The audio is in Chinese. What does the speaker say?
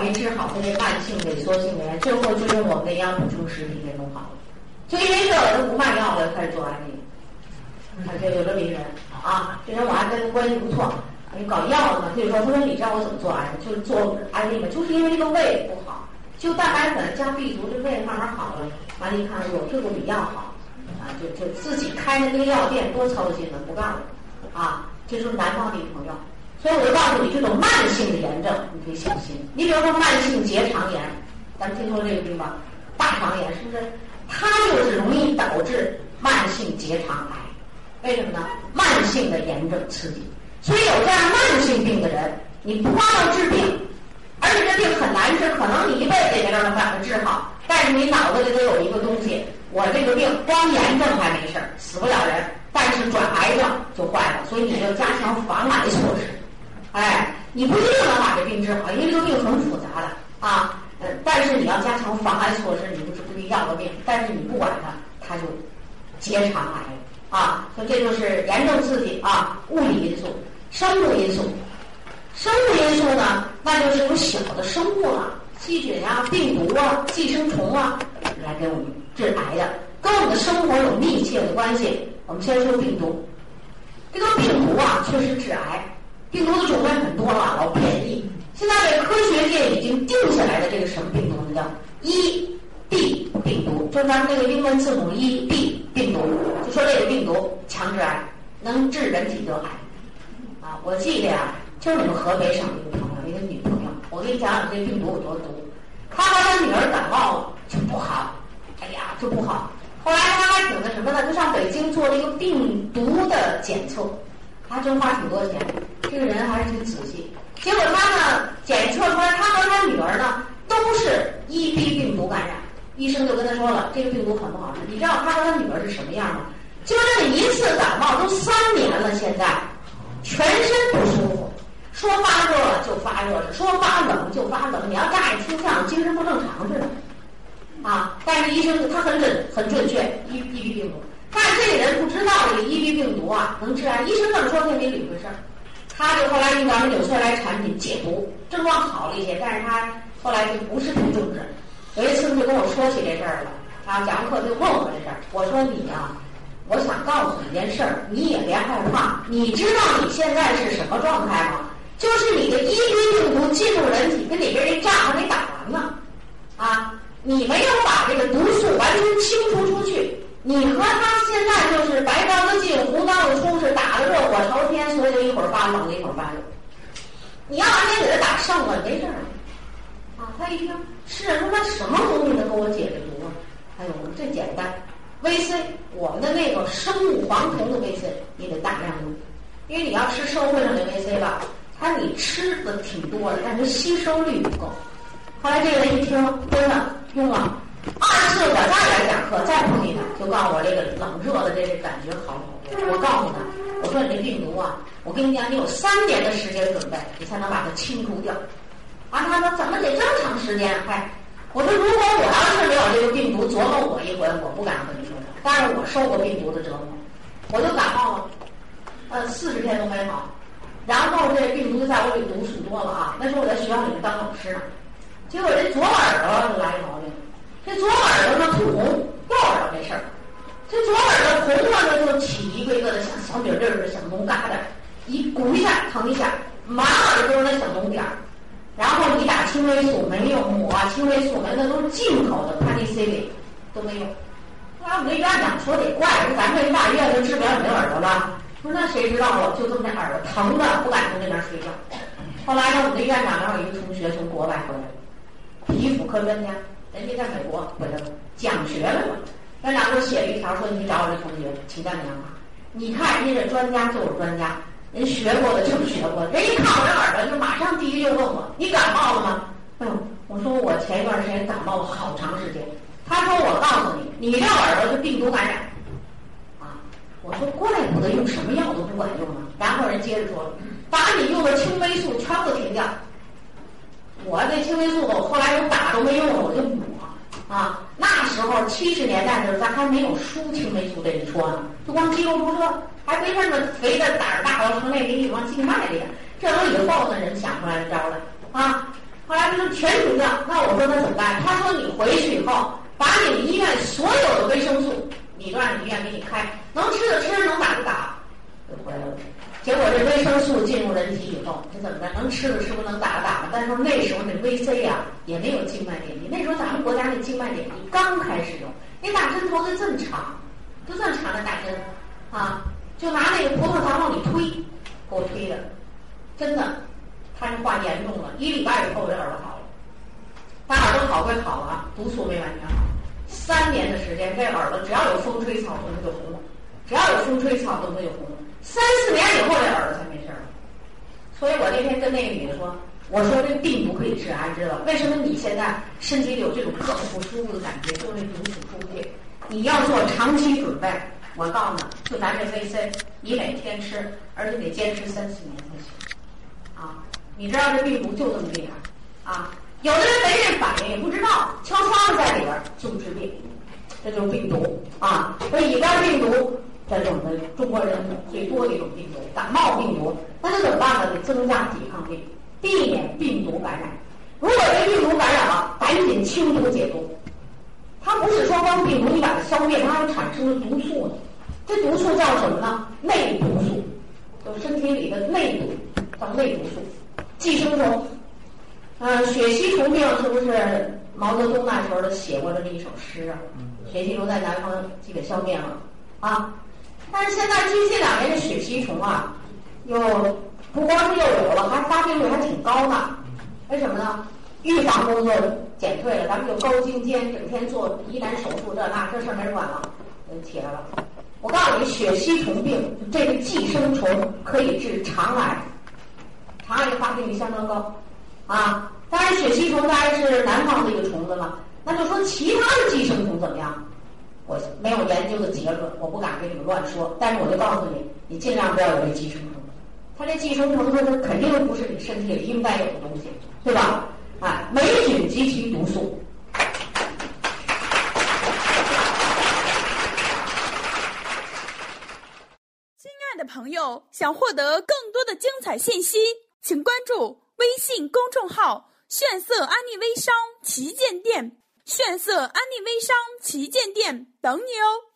没治好他这慢性萎缩性炎，最后就用我们的营养补充食品给弄好了。就因为这，我就不卖药了，开始做安利。他这有这么一人啊，这人我还跟他关系不错。你搞药的嘛，他就说：“他说你知道我怎么做安利，就是做安利嘛，就是因为这个胃不好，就蛋白粉加 B 族，这胃慢慢好了。完了，一看我这个比药好，啊，就就自己开的那个药店多操心了，不干了。啊，这就是南方的朋友。所以我就告诉你，这种慢性的炎症你可以小心。你比如说慢性结肠炎，咱们听说这个病吧？大肠炎是不是？它就是容易导致慢性结肠癌。为什么呢？慢性的炎症刺激。所以有这样慢性病的人，你不光要治病，而且这病很难治，可能你一辈子也没办法把它治好。但是你脑子里头有一个东西，我这个病光炎症还没事儿，死不了人，但是转癌症就坏了。所以你要加强防癌措施。哎，你不一定能把这病治好，因为这个病很复杂的啊。呃，但是你要加强防癌措施，你不是不定要个病，但是你不管它，它就结肠癌啊。所以这就是炎症刺激啊，物理因素、生物因素。生物因素呢，那就是有小的生物了，细菌啊、病毒啊、寄生虫啊，来给我们致癌的，跟我们的生活有密切的关系。我们先说病毒，这个病毒啊，确实致癌。病毒的种类很多了，老便宜。现在这科学界已经定下来的这个什么病毒呢？叫 E B 病毒，就是咱们那个英文字母 E B 病毒，就说这个病毒强致癌，能治人体得癌。啊，我记得呀，就是你们河北省一个朋友，一个女朋友，我给你讲讲这病毒有多毒。她和她女儿感冒了就不好，哎呀就不好。后来她还挺那什么的，就上北京做了一个病毒的检测。还真花挺多钱，这个人还是挺仔细。结果他呢检测出来，他和他女儿呢都是 EB 病毒感染。医生就跟他说了，这个病毒很不好治。你知道他和他女儿是什么样吗？就这一次感冒都三年了，现在全身不舒服，说发热了就发热，说发冷就发冷。你要乍一听像精神不正常似的啊！但是医生他很准很准确，EB 病毒。但是这个人不知道这个 EB 病毒啊能治啊，医生这么说他也没理回事儿。他就后来用咱们纽崔莱产品解毒，症状好了一些，但是他后来就不是很重视。有一次他就跟我说起这事儿了，啊，讲完课就问我这事儿。我说你啊，我想告诉你一件事儿，你也别害怕。你知道你现在是什么状态吗？就是你的 EB 病毒进入人体，跟里边这仗还没打完呢，啊，你没有把这个毒素完全清除出去。你和他现在就是白刀子进，红刀子出，是打的热火朝天，所以就一会儿发冷，一会儿发热。你要完全给他打上了，没事儿。啊，他一听是说他什么东西能给我解这毒啊？哎呦，最简单，VC，我们的那个生物黄酮的 VC，你得大量用，因为你要吃社会上的 VC 吧，它你吃的挺多的，但是吸收率不够。后来这个人一听，真的用了。二次我再来讲课，再告诉我这个冷热的这个感觉好不好？我告诉他，我说你这病毒啊，我跟你讲，你有三年的时间准备，你才能把它清除掉。啊，他说怎么得这么长时间？嗨，我说如果我要是没有这个病毒琢磨我一回，我不敢和你说这。但是我受过病毒的折磨，我就感冒了，呃，四十天都没好，然后这病毒就在我里毒很多了啊。那时候我在学校里面当老师呢，结果这左耳朵就来一毛病。这左耳朵呢吐红，的像小米粒儿似的小脓疙瘩，一鼓一下疼一下，满耳朵都是那小脓点儿。然后你打青霉素没用，抹青霉素没，那都是进口的潘尼西林，都没用。后来我们那院长说得怪，说咱这一大医院就治不了你这耳朵了？说那谁知道我就这么这耳朵疼的不敢从那边睡觉。后来呢，我们这院长让有一个同学从国外回来，皮肤科专家。人家在美国回来了，讲学了嘛。院长给我写了一条，说你找我这同学，请教你啊。你看人家这专家就是专家，人学过的就是学过的。人一看我这耳朵，就马上第一就问我：你感冒了吗？嗯，我说我前一段时间感冒了好长时间。他说我告诉你，你这耳朵是病毒感染。啊，我说怪不得用什么药都不管用呢。然后人接着说，把你用的青霉素全部停掉。我这青霉素我，后来我打都没用了，我就补啊。那时候七十年代的时候，咱还没有输青霉素这一说呢，就光肌肉注射，还没那么肥的胆儿大到成那给你往静脉里。这都以后的人想出来的招了啊。后来他说全停掉，那我说那怎么办？他说你回去以后，把你们医院所有的维生素，你都让你医院给你开，能吃的吃，能打的打，结果这维生素进入人体以后，这怎么着？能吃的吃，不能打的打。但是那时候那 VC 呀也没有静脉点滴，那时候咱们国家那静脉点滴刚开始用，那打针头子这么长，就这么长的打针，啊，就拿那个葡萄糖往里推，给我推的，真的，他这化严重了，一礼拜以后我这耳朵好了，把耳朵好归好了，毒素没完全好，三年的时间，这耳朵只要有风吹草动它就红了，只要有风吹草动它就红。三四年以后，这耳朵才没事儿。所以我那天跟那个女的说：“我说这病毒可以治癌，知道为什么你现在身体里有这种特不舒服的感觉？就是那毒素出不去。你要做长期准备。我告诉你，就咱这 VC，你每天吃，而且得坚持三四年才行。啊，你知道这病毒就这么厉害啊！有的人没这反应，也不知道，悄悄的在里边就治病。这就是病毒啊！这乙肝病毒。”在我们中国人最多的一种病毒，感冒病毒，那就怎么办呢？得增加抵抗力，避免病毒感染。如果这病毒感染了，赶紧清毒解毒。它不是说光病毒你把它消灭，它还产生了毒素呢。这毒素叫什么呢？内毒素，就身体里的内毒，叫内毒素。寄生虫，呃，血吸虫病是不是毛泽东那时候写过这么一首诗啊？血吸虫在南方基本消灭了啊。但是现在最近两年的血吸虫啊，又不光是又有了，还发病率还挺高的。为什么呢？预防工作减退了，咱们有高精尖，整天做疑难手术这那，这事儿没人管了，起来了。我告诉你，血吸虫病这个寄生虫可以治肠癌，肠癌的发病率相当高啊。当然，血吸虫当然是南方的一个虫子了。那就说其他的寄生虫怎么样？我没有研究的结论，我不敢跟你们乱说。但是我就告诉你，你尽量不要有这寄生虫。它这寄生虫它它肯定不是你身体里应该有的东西，对吧？啊，霉菌及其毒素。亲爱的朋友，想获得更多的精彩信息，请关注微信公众号“炫色安利微商旗舰店”。炫色安利微商旗舰店等你哦！